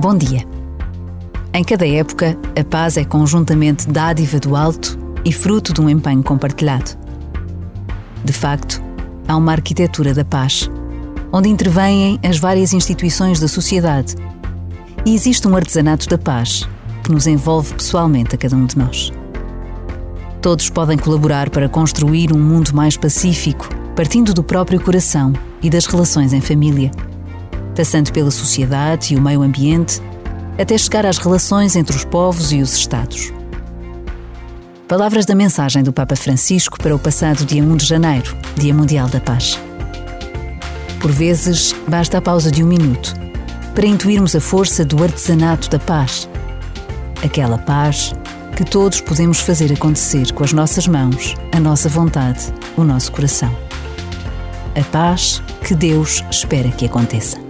Bom dia. Em cada época, a paz é conjuntamente dádiva do alto e fruto de um empenho compartilhado. De facto, há uma arquitetura da paz, onde intervêm as várias instituições da sociedade, e existe um artesanato da paz que nos envolve pessoalmente a cada um de nós. Todos podem colaborar para construir um mundo mais pacífico, partindo do próprio coração e das relações em família, passando pela sociedade e o meio ambiente, até chegar às relações entre os povos e os Estados. Palavras da mensagem do Papa Francisco para o passado dia 1 de janeiro, Dia Mundial da Paz. Por vezes, basta a pausa de um minuto para intuirmos a força do artesanato da paz. Aquela paz que todos podemos fazer acontecer com as nossas mãos, a nossa vontade, o nosso coração. A paz que Deus espera que aconteça.